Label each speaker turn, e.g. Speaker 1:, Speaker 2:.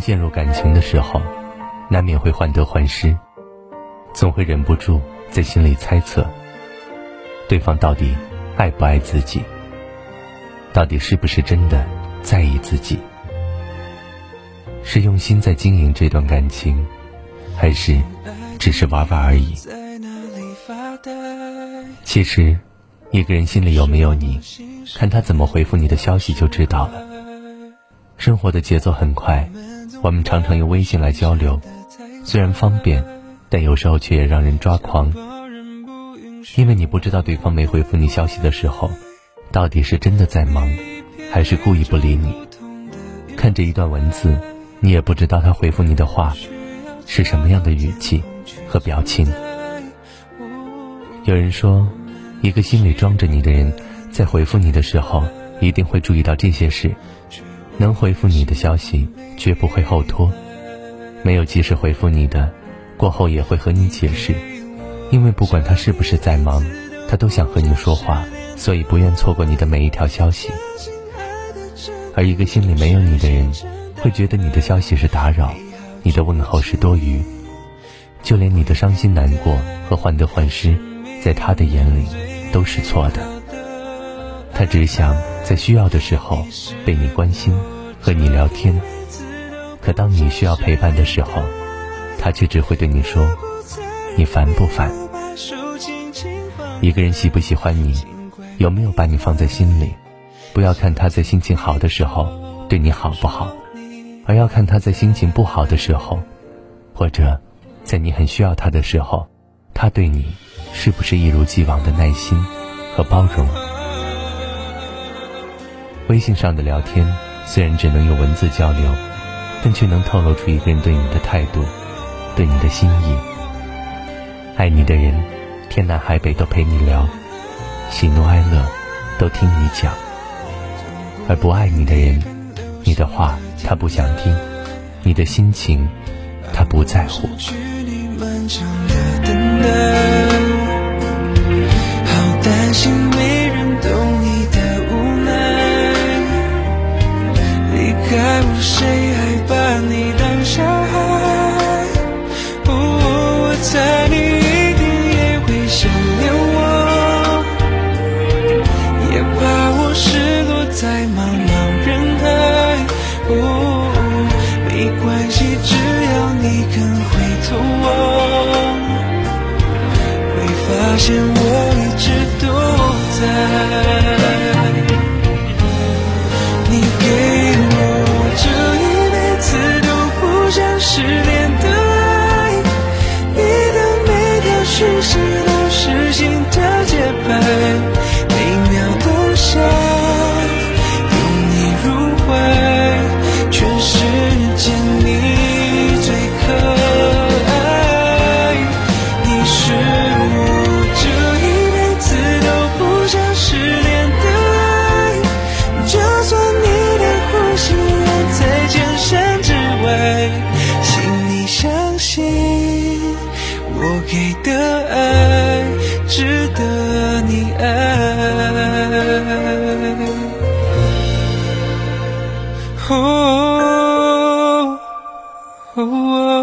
Speaker 1: 陷入感情的时候，难免会患得患失，总会忍不住在心里猜测，对方到底爱不爱自己，到底是不是真的在意自己，是用心在经营这段感情，还是只是玩玩而已？其实，一个人心里有没有你，看他怎么回复你的消息就知道了。生活的节奏很快。我们常常用微信来交流，虽然方便，但有时候却也让人抓狂。因为你不知道对方没回复你消息的时候，到底是真的在忙，还是故意不理你。看着一段文字，你也不知道他回复你的话是什么样的语气和表情。有人说，一个心里装着你的人，在回复你的时候，一定会注意到这些事。能回复你的消息，绝不会后拖；没有及时回复你的，过后也会和你解释。因为不管他是不是在忙，他都想和你说话，所以不愿错过你的每一条消息。而一个心里没有你的人，会觉得你的消息是打扰，你的问候是多余，就连你的伤心难过和患得患失，在他的眼里都是错的。他只想在需要的时候被你关心，和你聊天。可当你需要陪伴的时候，他却只会对你说：“你烦不烦？”一个人喜不喜欢你，有没有把你放在心里，不要看他在心情好的时候对你好不好，而要看他在心情不好的时候，或者在你很需要他的时候，他对你是不是一如既往的耐心和包容。微信上的聊天虽然只能用文字交流，但却能透露出一个人对你的态度，对你的心意。爱你的人，天南海北都陪你聊，喜怒哀乐都听你讲；而不爱你的人，你的话他不想听，你的心情他不在乎。见我一直都在你给我
Speaker 2: 这一辈子都不想失联的爱你的每条讯息 oh. oh, oh.